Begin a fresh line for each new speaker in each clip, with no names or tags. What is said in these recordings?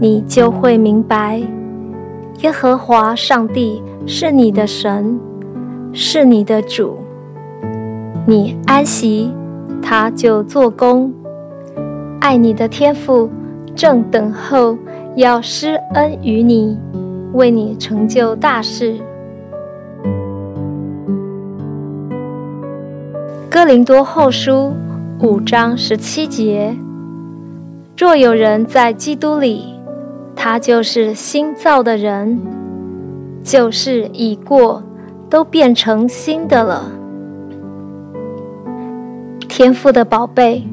你就会明白，耶和华上帝是你的神，是你的主。你安息，他就做工。爱你的天父正等候要施恩于你，为你成就大事。哥林多后书五章十七节：若有人在基督里，他就是新造的人，旧事已过，都变成新的了。天赋的宝贝，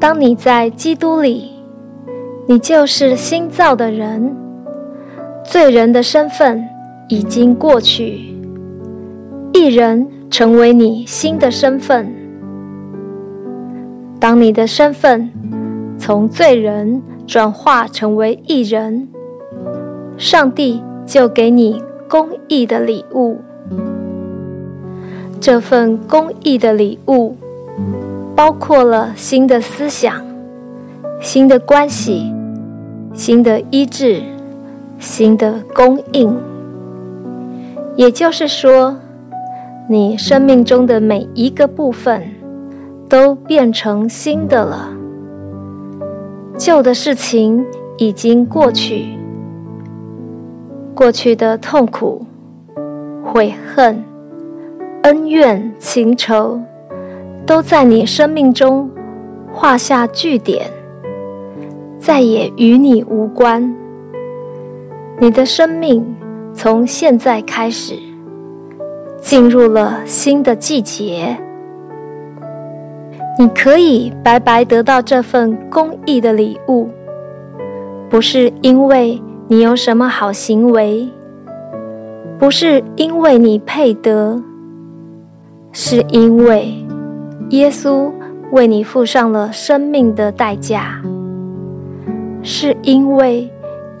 当你在基督里，你就是新造的人，罪人的身份已经过去，一人成为你新的身份。当你的身份从罪人，转化成为艺人，上帝就给你公益的礼物。这份公益的礼物，包括了新的思想、新的关系、新的医治、新的供应。也就是说，你生命中的每一个部分，都变成新的了。旧的事情已经过去，过去的痛苦、悔恨、恩怨情仇，都在你生命中画下句点，再也与你无关。你的生命从现在开始，进入了新的季节。你可以白白得到这份公益的礼物，不是因为你有什么好行为，不是因为你配得，是因为耶稣为你付上了生命的代价，是因为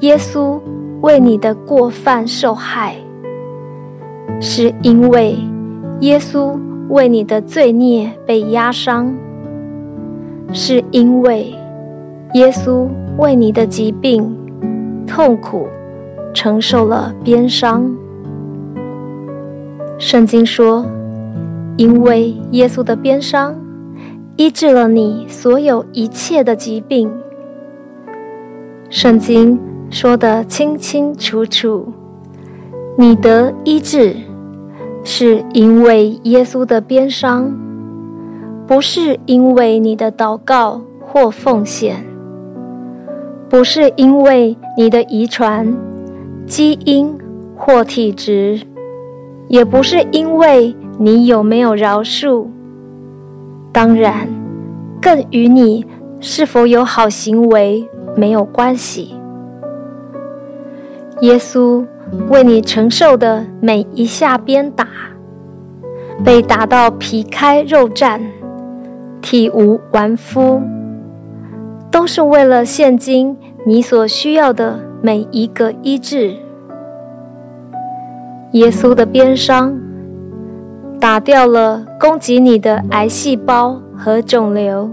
耶稣为你的过犯受害，是因为耶稣为你的罪孽被压伤。是因为耶稣为你的疾病、痛苦承受了鞭伤。圣经说，因为耶稣的鞭伤医治了你所有一切的疾病。圣经说得清清楚楚，你得医治，是因为耶稣的鞭伤。不是因为你的祷告或奉献，不是因为你的遗传、基因或体质，也不是因为你有没有饶恕，当然，更与你是否有好行为没有关系。耶稣为你承受的每一下鞭打，被打到皮开肉绽。体无完肤，都是为了现今你所需要的每一个医治。耶稣的鞭伤打掉了攻击你的癌细胞和肿瘤，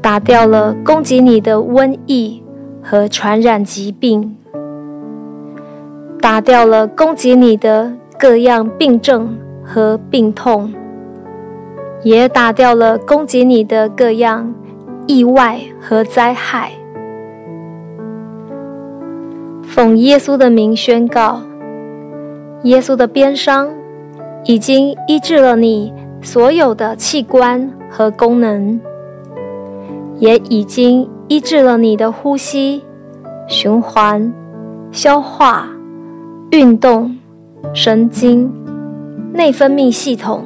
打掉了攻击你的瘟疫和传染疾病，打掉了攻击你的各样病症和病痛。也打掉了攻击你的各样意外和灾害。奉耶稣的名宣告：耶稣的鞭伤已经医治了你所有的器官和功能，也已经医治了你的呼吸、循环、消化、运动、神经、内分泌系统。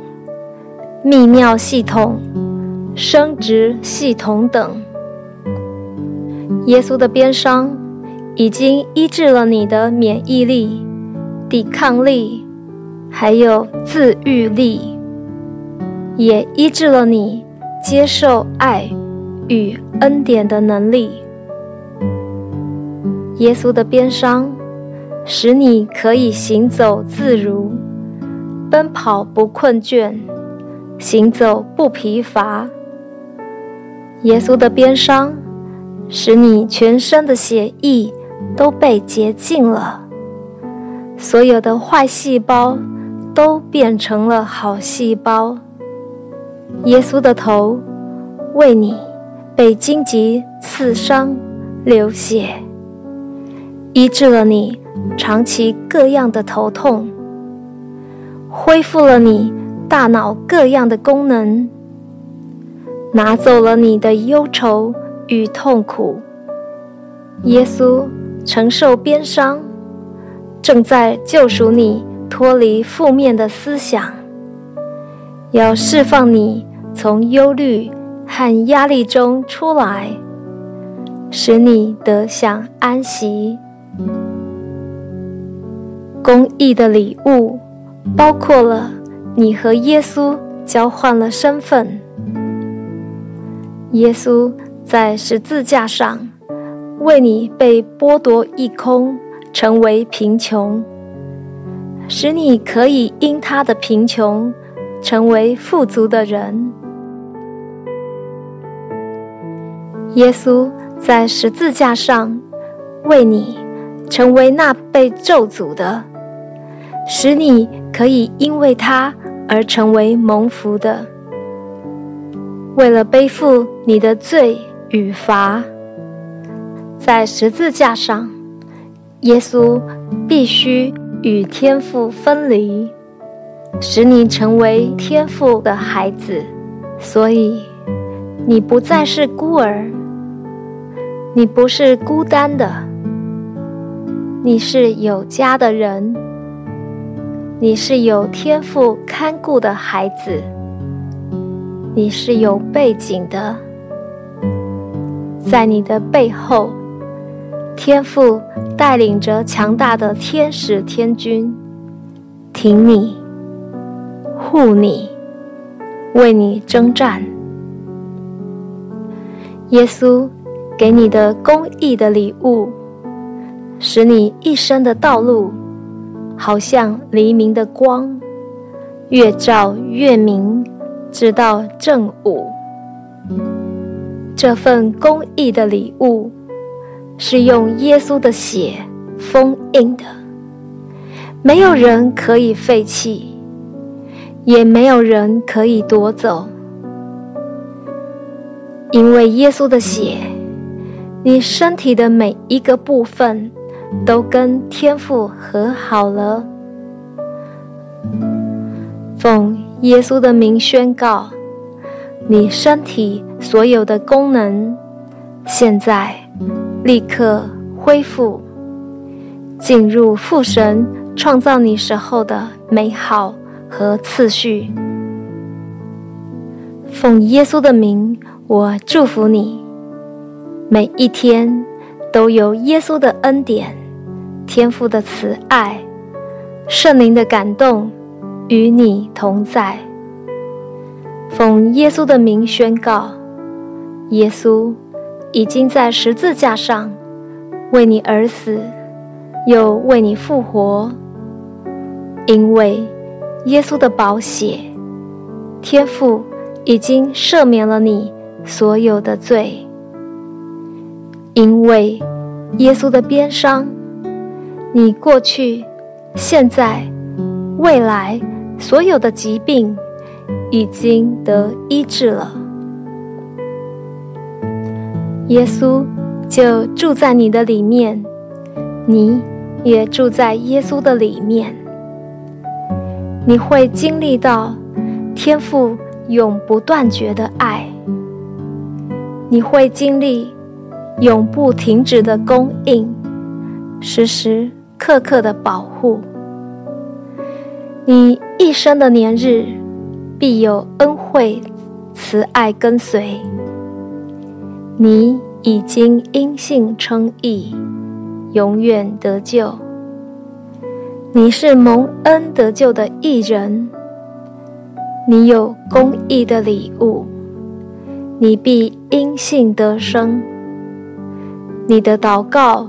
泌尿系统、生殖系统等，耶稣的鞭伤已经医治了你的免疫力、抵抗力，还有自愈力，也医治了你接受爱与恩典的能力。耶稣的鞭伤使你可以行走自如，奔跑不困倦，行走不疲乏。耶稣的鞭伤使你全身的血液都被洁净了，所有的坏细胞都变成了好细胞。耶稣的头为你被荆棘刺伤流血，医治了你长期各样的头痛，恢复了你大脑各样的功能。拿走了你的忧愁与痛苦。耶稣承受鞭伤，正在救赎你脱离负面的思想，要释放你从忧虑和压力中出来，使你得享安息。公益的礼物包括了你和耶稣交换了身份。耶稣在十字架上为你被剥夺一空，成为贫穷，使你可以因他的贫穷成为富足的人。耶稣在十字架上为你成为那被咒诅的，使你可以因为他而成为蒙福的。为了背负你的罪与罚，在十字架上，耶稣必须与天父分离，使你成为天父的孩子。所以，你不再是孤儿，你不是孤单的，你是有家的人，你是有天父看顾的孩子。你是有背景的，在你的背后，天父带领着强大的天使天军，挺你、护你、为你征战。耶稣给你的公义的礼物，使你一生的道路，好像黎明的光，越照越明。直到正午，这份公益的礼物是用耶稣的血封印的，没有人可以废弃，也没有人可以夺走。因为耶稣的血，你身体的每一个部分都跟天父和好了。奉。耶稣的名宣告，你身体所有的功能，现在立刻恢复，进入父神创造你时候的美好和次序。奉耶稣的名，我祝福你，每一天都有耶稣的恩典、天父的慈爱、圣灵的感动。与你同在，奉耶稣的名宣告：耶稣已经在十字架上为你而死，又为你复活。因为耶稣的宝血，天父已经赦免了你所有的罪。因为耶稣的鞭伤，你过去、现在、未来。所有的疾病已经得医治了，耶稣就住在你的里面，你也住在耶稣的里面。你会经历到天父永不断绝的爱，你会经历永不停止的供应，时时刻刻的保护。你一生的年日，必有恩惠、慈爱跟随。你已经因信称义，永远得救。你是蒙恩得救的义人，你有公义的礼物，你必因信得生。你的祷告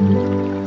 Música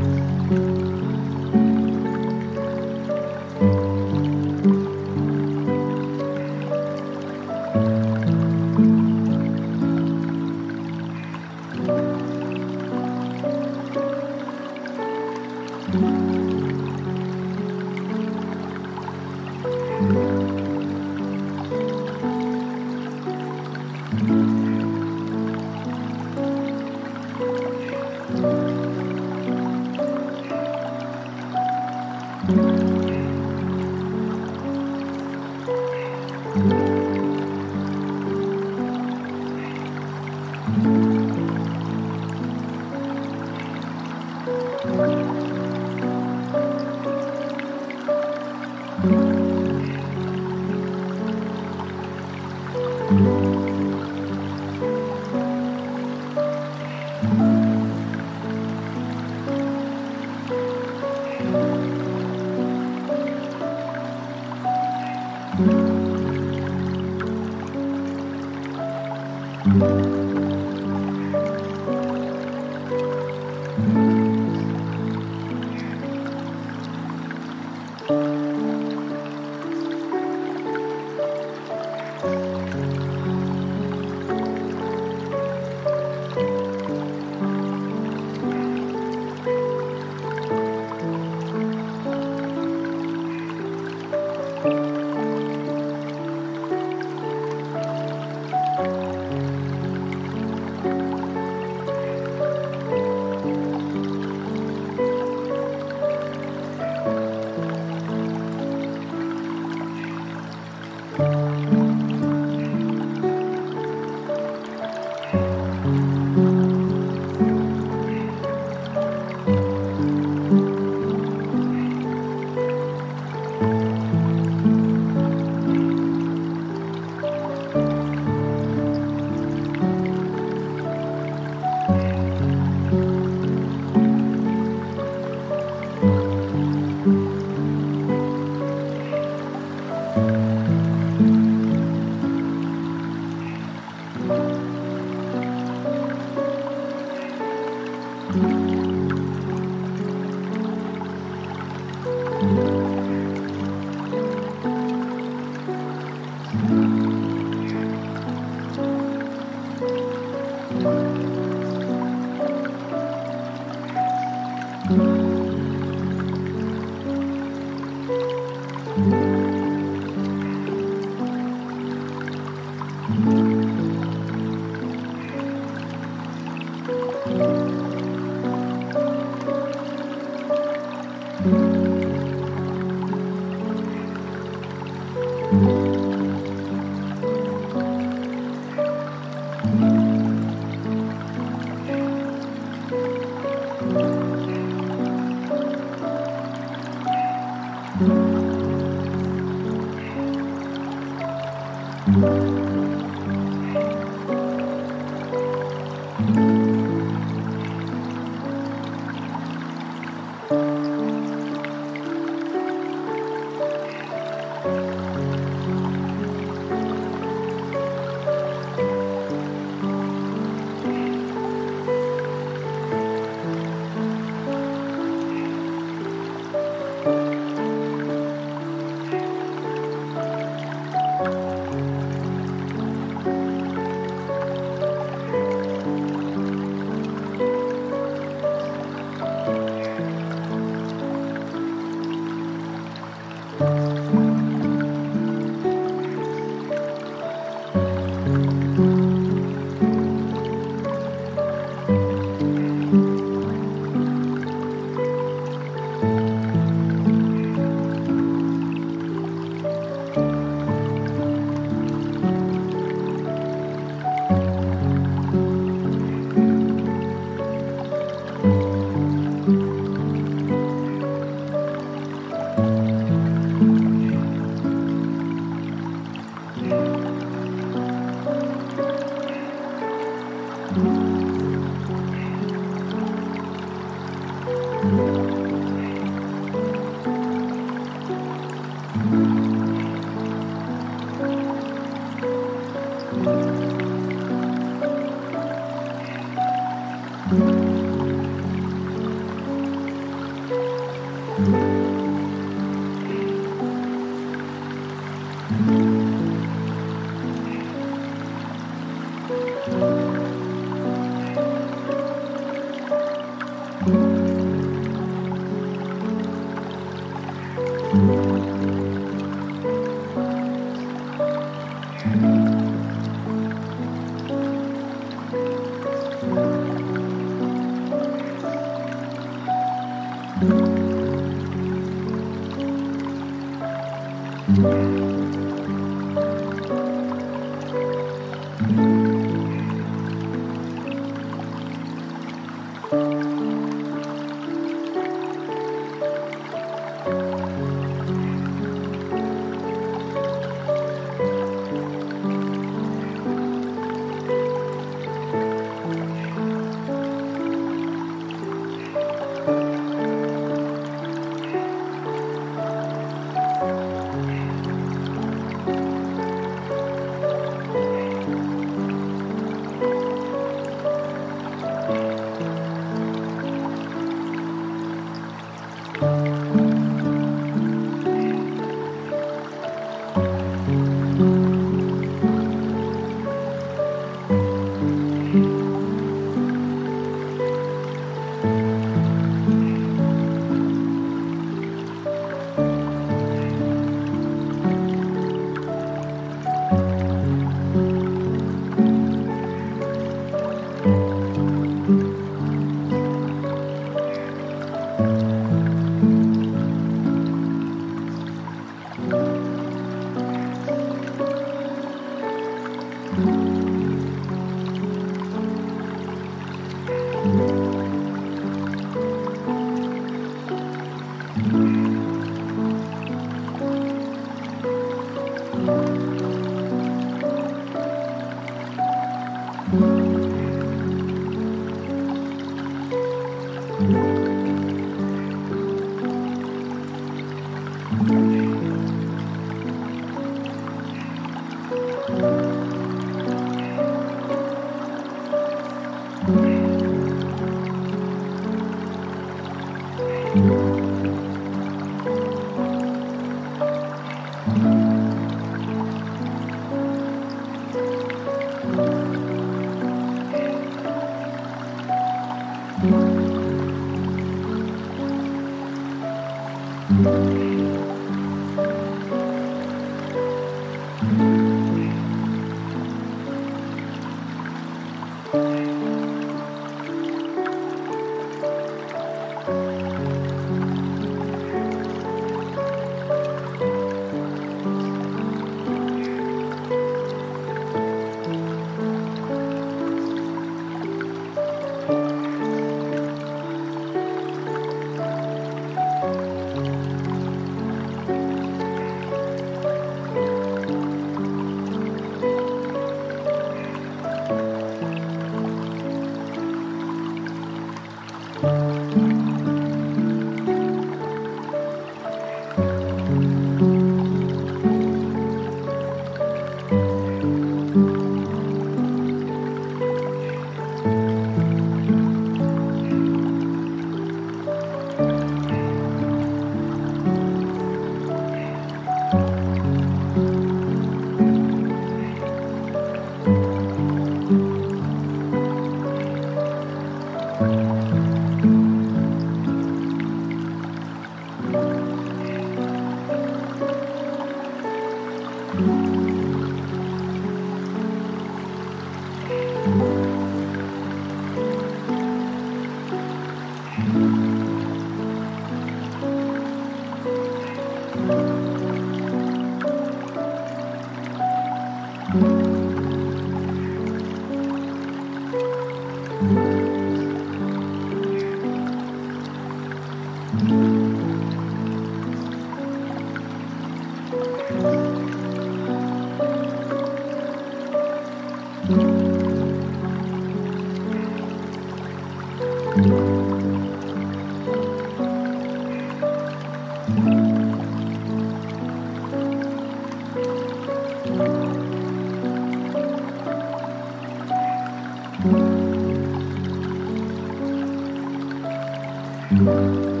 Música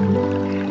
Música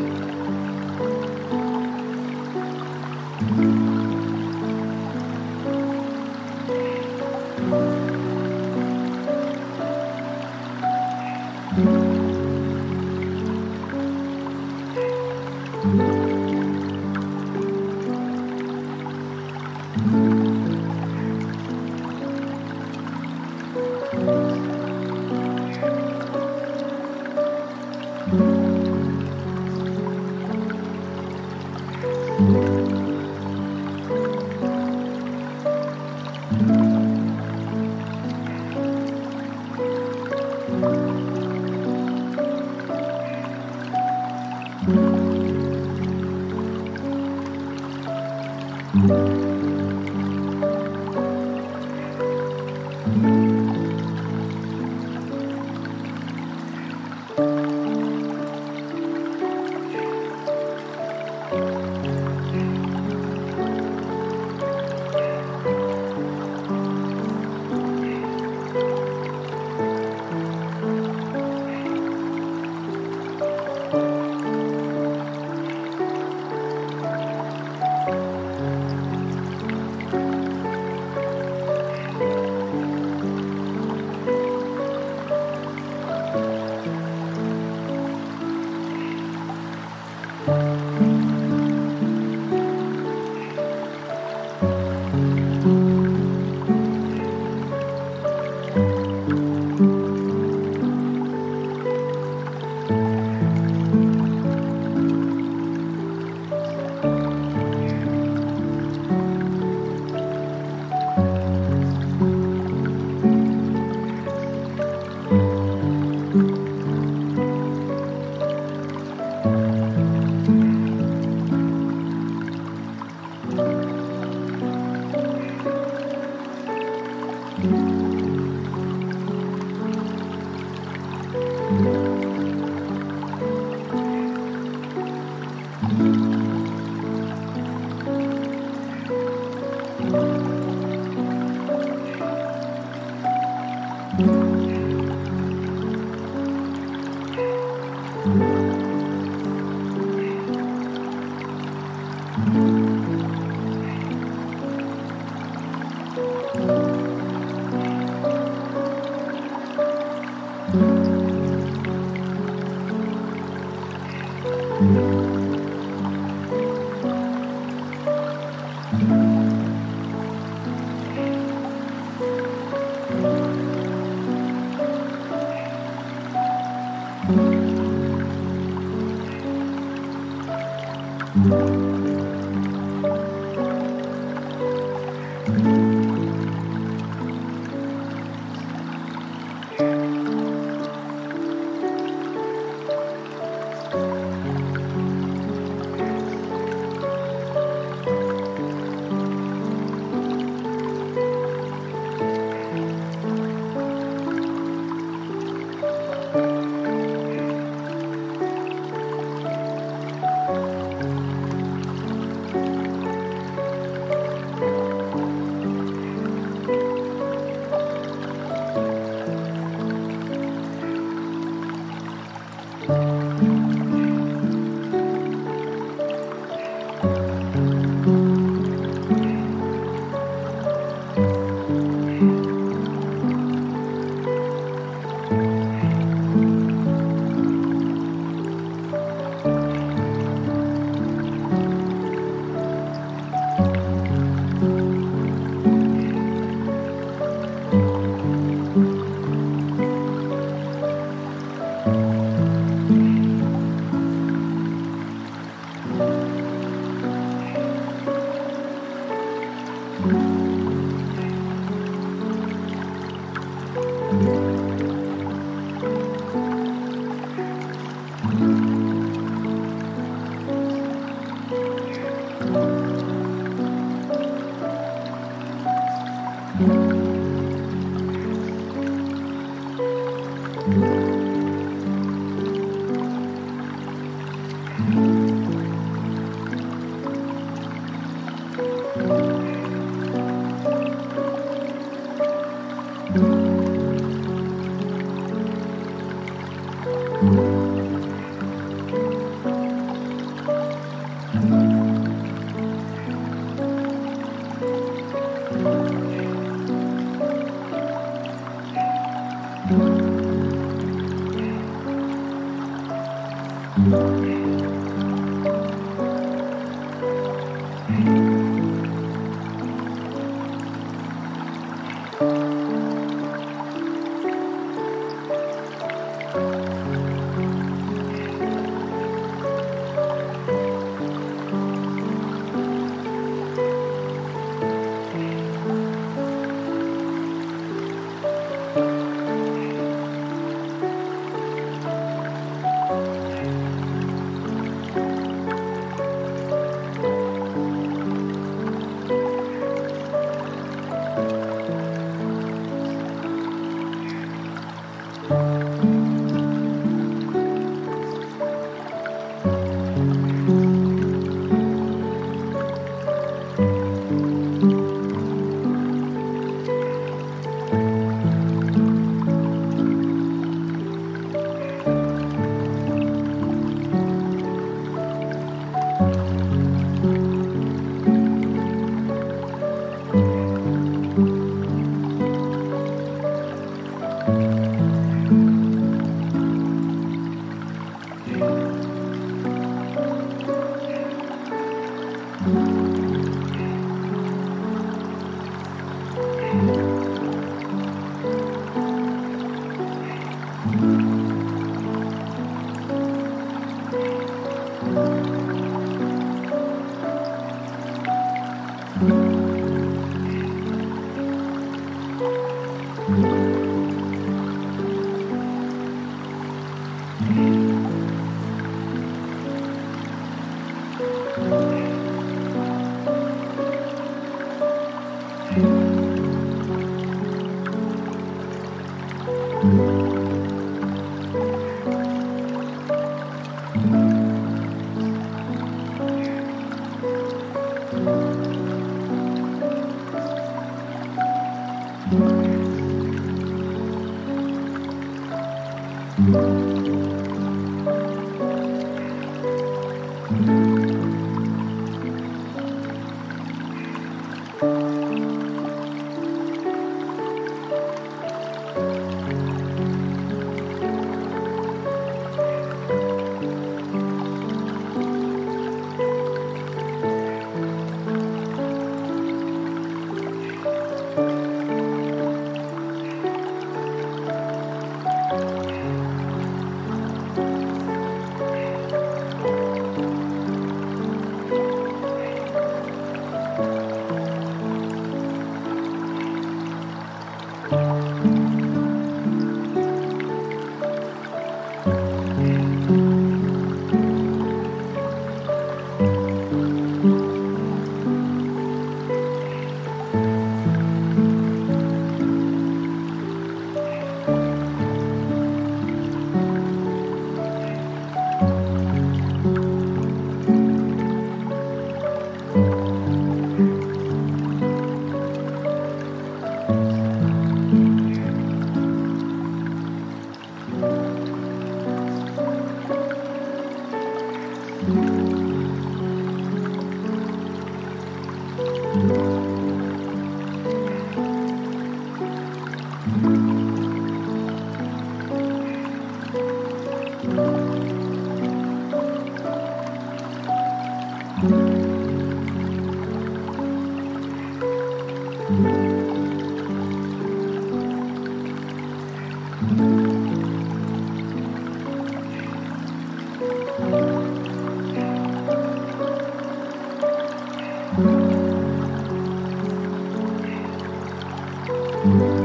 Mm-hmm.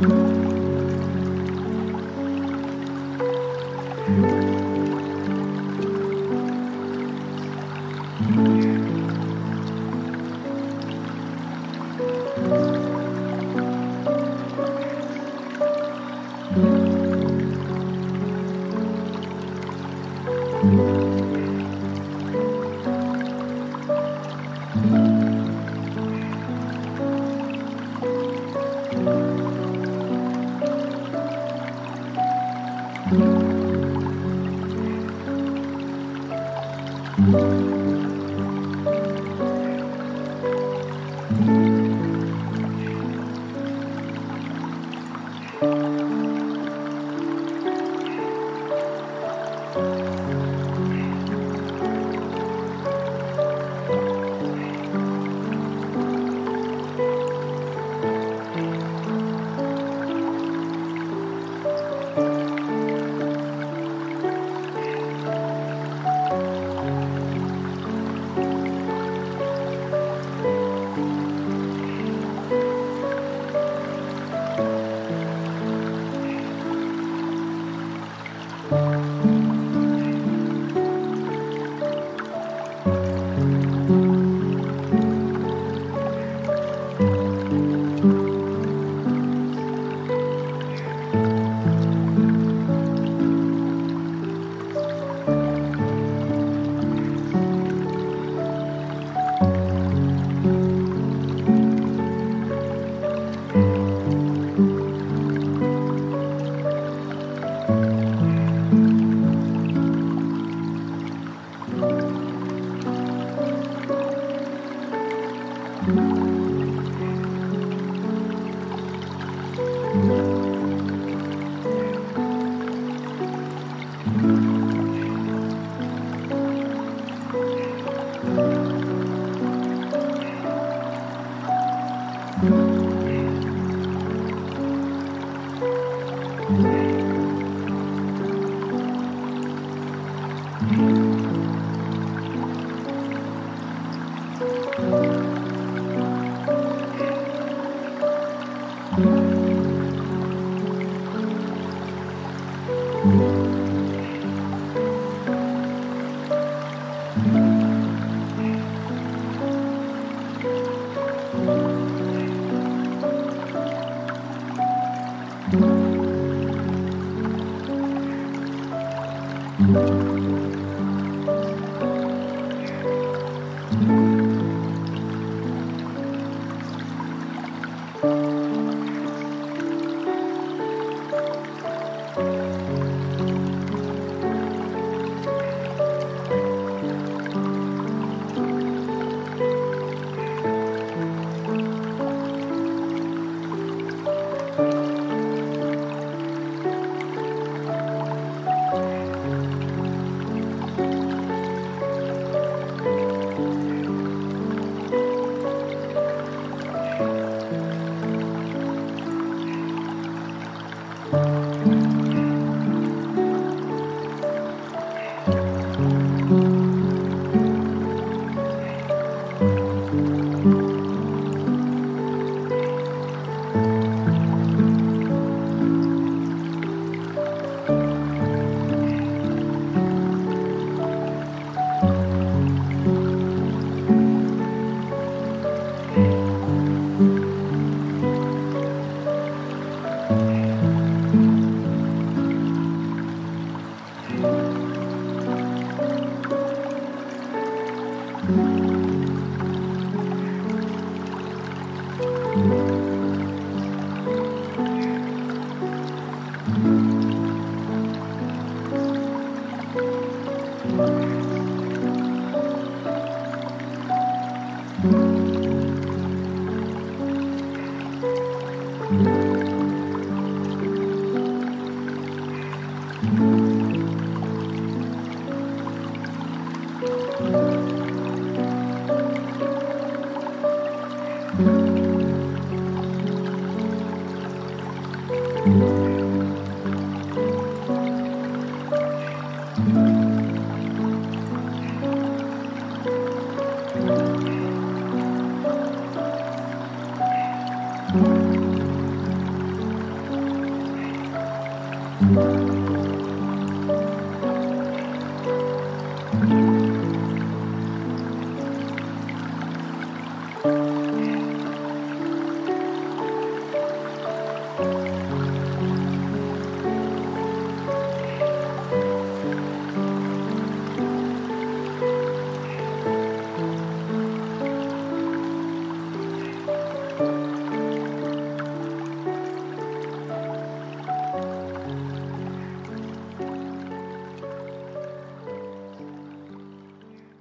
Mm-hmm.